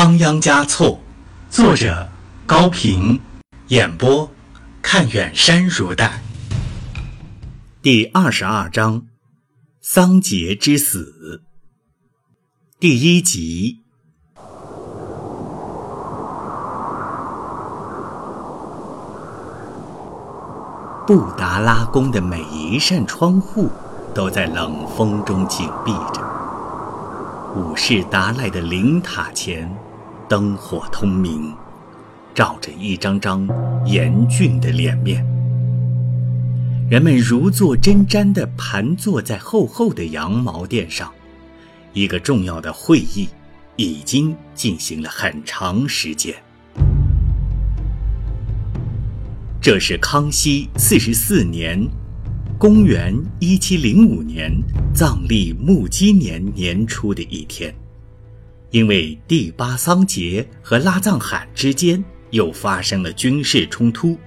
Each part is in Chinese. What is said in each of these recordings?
仓央嘉措，作者高平，演播看远山如黛。第二十二章：桑杰之死。第一集。布达拉宫的每一扇窗户都在冷风中紧闭着。武士达赖的灵塔前，灯火通明，照着一张张严峻的脸面。人们如坐针毡地盘坐在厚厚的羊毛垫上。一个重要的会议已经进行了很长时间。这是康熙四十四年。公元一七零五年藏历木鸡年年初的一天，因为第八桑杰和拉藏罕之间又发生了军事冲突，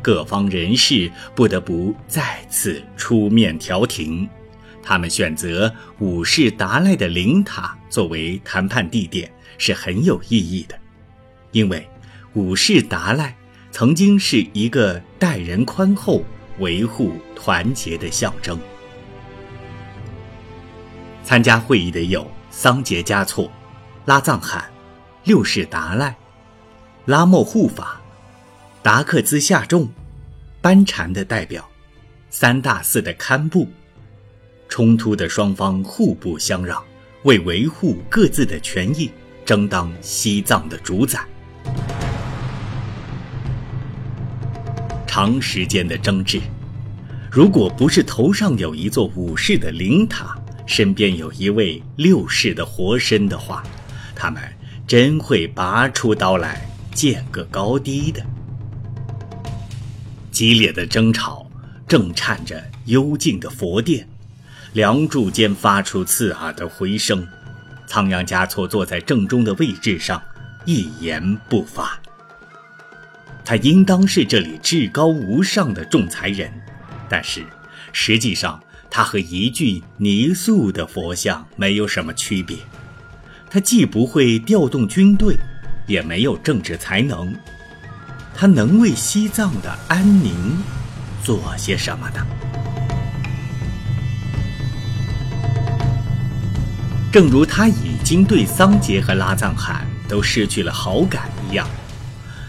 各方人士不得不再次出面调停。他们选择五世达赖的灵塔作为谈判地点是很有意义的，因为五世达赖曾经是一个待人宽厚。维护团结的象征。参加会议的有桑杰嘉措、拉藏汗、六世达赖、拉莫护法、达克兹夏仲、班禅的代表、三大寺的堪布。冲突的双方互不相让，为维护各自的权益，争当西藏的主宰。长时间的争执，如果不是头上有一座武士的灵塔，身边有一位六世的活身的话，他们真会拔出刀来见个高低的。激烈的争吵正颤着幽静的佛殿，梁柱间发出刺耳的回声。仓央嘉措坐在正中的位置上，一言不发。他应当是这里至高无上的仲裁人，但是实际上他和一具泥塑的佛像没有什么区别。他既不会调动军队，也没有政治才能。他能为西藏的安宁做些什么呢？正如他已经对桑杰和拉藏汗都失去了好感一样。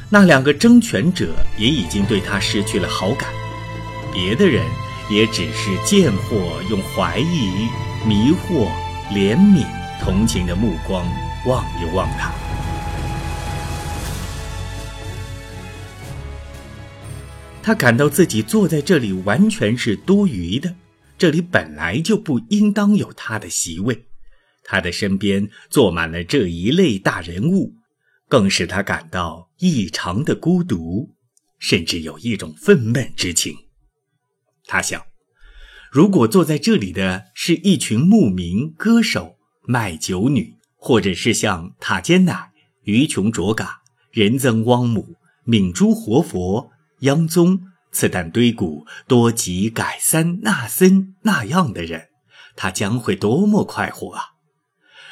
那两个争权者也已经对他失去了好感，别的人也只是见或用怀疑、迷惑、怜悯、同情的目光望一望他。他感到自己坐在这里完全是多余的，这里本来就不应当有他的席位，他的身边坐满了这一类大人物。更使他感到异常的孤独，甚至有一种愤懑之情。他想，如果坐在这里的是一群牧民、歌手、卖酒女，或者是像塔尖乃、于琼卓嘎、仁增汪姆、敏珠活佛、央宗、次旦堆古、多吉改三那森那样的人，他将会多么快活啊！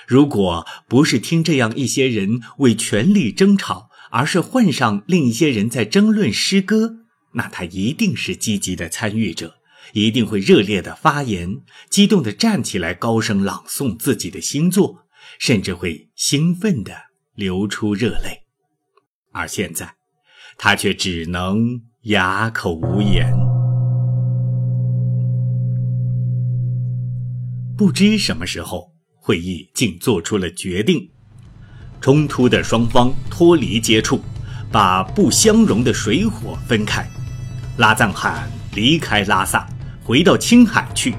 如果不是听这样一些人为权力争吵，而是换上另一些人在争论诗歌，那他一定是积极的参与者，一定会热烈的发言，激动的站起来高声朗诵自己的新作，甚至会兴奋的流出热泪。而现在，他却只能哑口无言。不知什么时候。会议竟做出了决定：冲突的双方脱离接触，把不相容的水火分开。拉藏汗离开拉萨，回到青海去，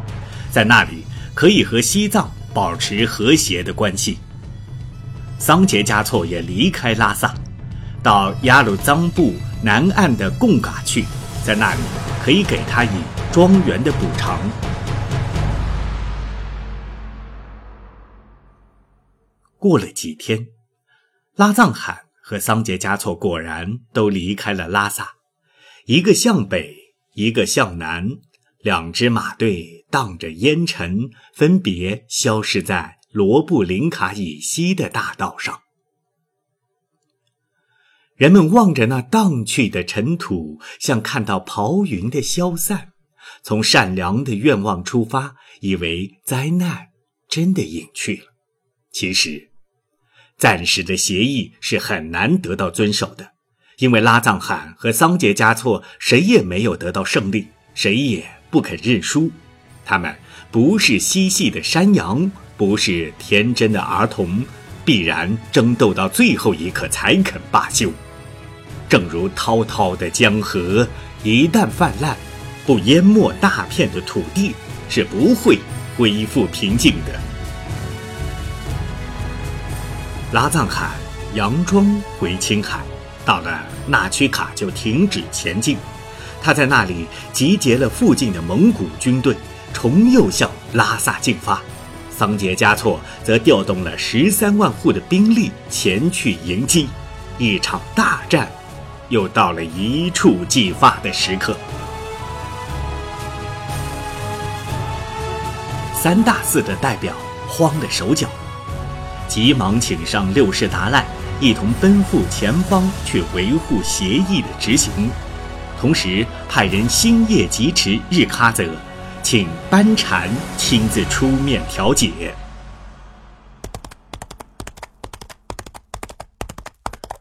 在那里可以和西藏保持和谐的关系。桑杰嘉措也离开拉萨，到雅鲁藏布南岸的贡嘎去，在那里可以给他以庄园的补偿。过了几天，拉藏罕和桑杰嘉措果然都离开了拉萨，一个向北，一个向南，两支马队荡着烟尘，分别消失在罗布林卡以西的大道上。人们望着那荡去的尘土，像看到刨云的消散，从善良的愿望出发，以为灾难真的隐去了。其实，暂时的协议是很难得到遵守的，因为拉藏汗和桑杰嘉措谁也没有得到胜利，谁也不肯认输。他们不是嬉戏的山羊，不是天真的儿童，必然争斗到最后一刻才肯罢休。正如滔滔的江河，一旦泛滥，不淹没大片的土地，是不会恢复平静的。拉藏汗佯装回青海，到了纳曲卡就停止前进。他在那里集结了附近的蒙古军队，重又向拉萨进发。桑杰嘉措则调动了十三万户的兵力前去迎击。一场大战。又到了一触即发的时刻，三大寺的代表慌了手脚，急忙请上六世达赖，一同奔赴前方去维护协议的执行，同时派人星夜疾驰日喀则，请班禅亲自出面调解。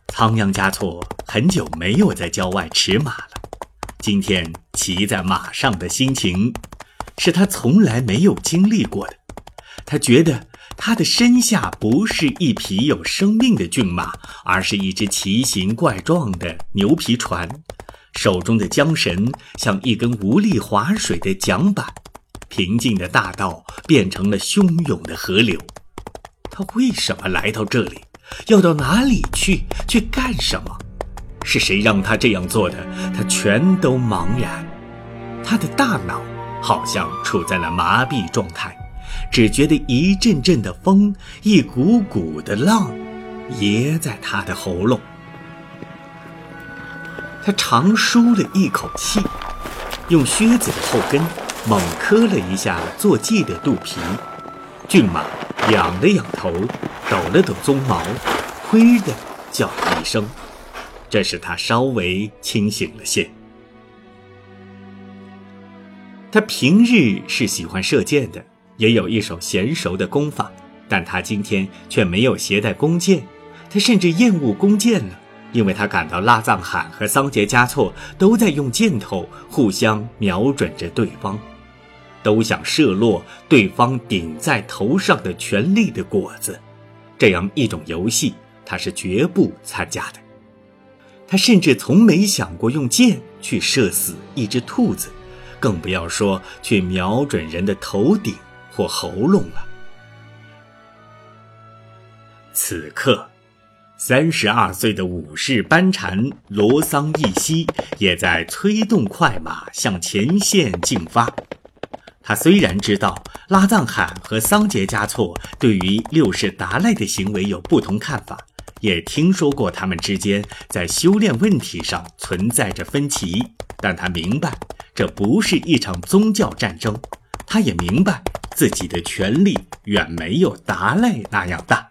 仓央嘉措很久没有在郊外驰马了，今天骑在马上的心情，是他从来没有经历过的。他觉得他的身下不是一匹有生命的骏马，而是一只奇形怪状的牛皮船，手中的缰绳像一根无力划水的桨板，平静的大道变成了汹涌的河流。他为什么来到这里？要到哪里去？去干什么？是谁让他这样做的？他全都茫然。他的大脑好像处在了麻痹状态，只觉得一阵阵的风，一股股的浪，噎在他的喉咙。他长舒了一口气，用靴子的后跟猛磕了一下坐骑的肚皮。骏马仰了仰头。抖了抖鬃毛，灰的叫了一声，这使他稍微清醒了些。他平日是喜欢射箭的，也有一手娴熟的弓法，但他今天却没有携带弓箭。他甚至厌恶弓箭了，因为他感到拉藏汗和桑杰嘉措都在用箭头互相瞄准着对方，都想射落对方顶在头上的权力的果子。这样一种游戏，他是绝不参加的。他甚至从没想过用箭去射死一只兔子，更不要说去瞄准人的头顶或喉咙了。此刻，三十二岁的武士班禅罗桑义西也在催动快马向前线进发。他虽然知道拉藏汗和桑杰嘉措对于六世达赖的行为有不同看法，也听说过他们之间在修炼问题上存在着分歧，但他明白这不是一场宗教战争。他也明白自己的权力远没有达赖那样大，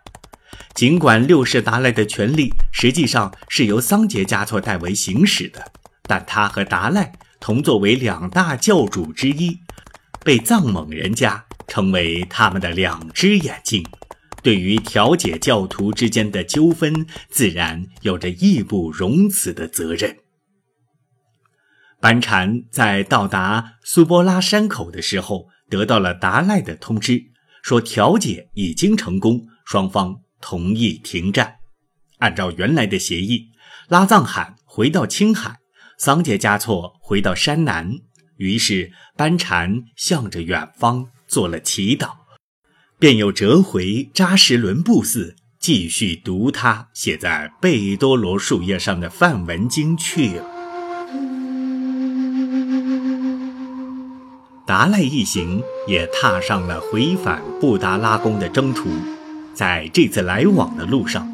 尽管六世达赖的权力实际上是由桑杰嘉措代为行使的，但他和达赖同作为两大教主之一。被藏蒙人家称为他们的两只眼睛，对于调解教徒之间的纠纷，自然有着义不容辞的责任。班禅在到达苏波拉山口的时候，得到了达赖的通知，说调解已经成功，双方同意停战。按照原来的协议，拉藏汗回到青海，桑杰嘉措回到山南。于是，班禅向着远方做了祈祷，便又折回扎什伦布寺，继续读他写在贝多罗树叶上的梵文经去了。达赖一行也踏上了回返布达拉宫的征途，在这次来往的路上，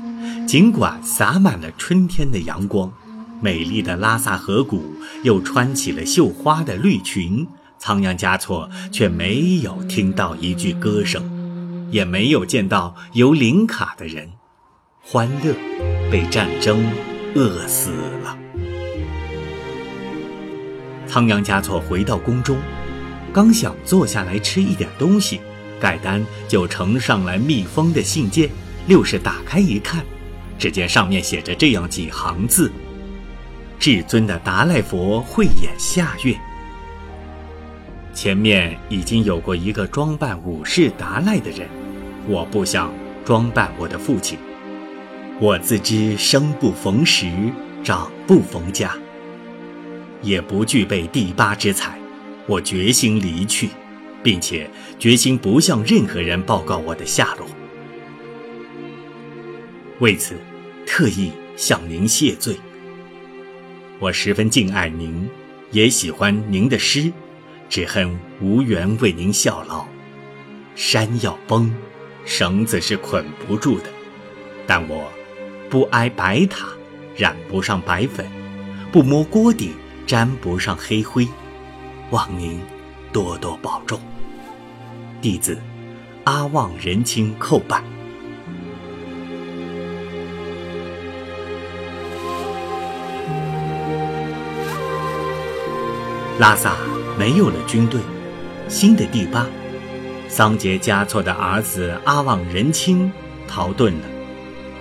尽管洒满了春天的阳光。美丽的拉萨河谷又穿起了绣花的绿裙，仓央嘉措却没有听到一句歌声，也没有见到游林卡的人。欢乐被战争饿死了。仓央嘉措回到宫中，刚想坐下来吃一点东西，盖丹就呈上来密封的信件。六世打开一看，只见上面写着这样几行字：“至尊的达赖佛慧眼下月。”前面已经有过一个装扮武士达赖的人，我不想装扮我的父亲。我自知生不逢时，长不逢家。也不具备第八之才，我决心离去，并且决心不向任何人报告我的下落。为此，特意向您谢罪。我十分敬爱您，也喜欢您的诗，只恨无缘为您效劳。山要崩，绳子是捆不住的，但我不挨白塔，染不上白粉，不摸锅底。沾不上黑灰，望您多多保重。弟子阿旺仁青叩拜。拉萨没有了军队，新的第八桑杰嘉措的儿子阿旺仁青逃遁了，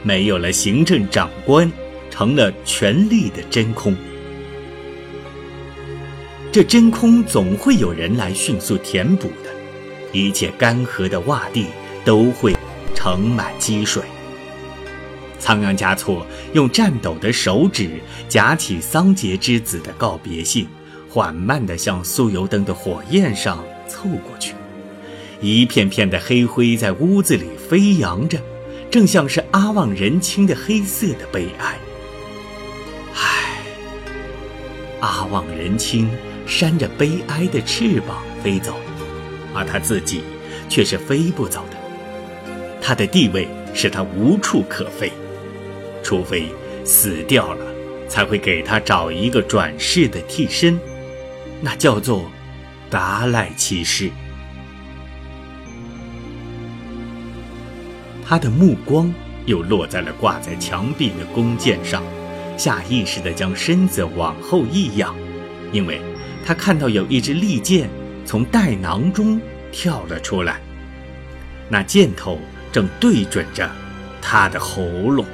没有了行政长官，成了权力的真空。这真空总会有人来迅速填补的，一切干涸的洼地都会盛满积水。仓央嘉措用颤抖的手指夹起桑杰之子的告别信，缓慢地向酥油灯的火焰上凑过去。一片片的黑灰在屋子里飞扬着，正像是阿旺人青的黑色的悲哀。唉，阿旺人青。扇着悲哀的翅膀飞走，而他自己却是飞不走的。他的地位使他无处可飞，除非死掉了，才会给他找一个转世的替身，那叫做达赖骑士。他的目光又落在了挂在墙壁的弓箭上，下意识地将身子往后一仰，因为。他看到有一支利箭从袋囊中跳了出来，那箭头正对准着他的喉咙。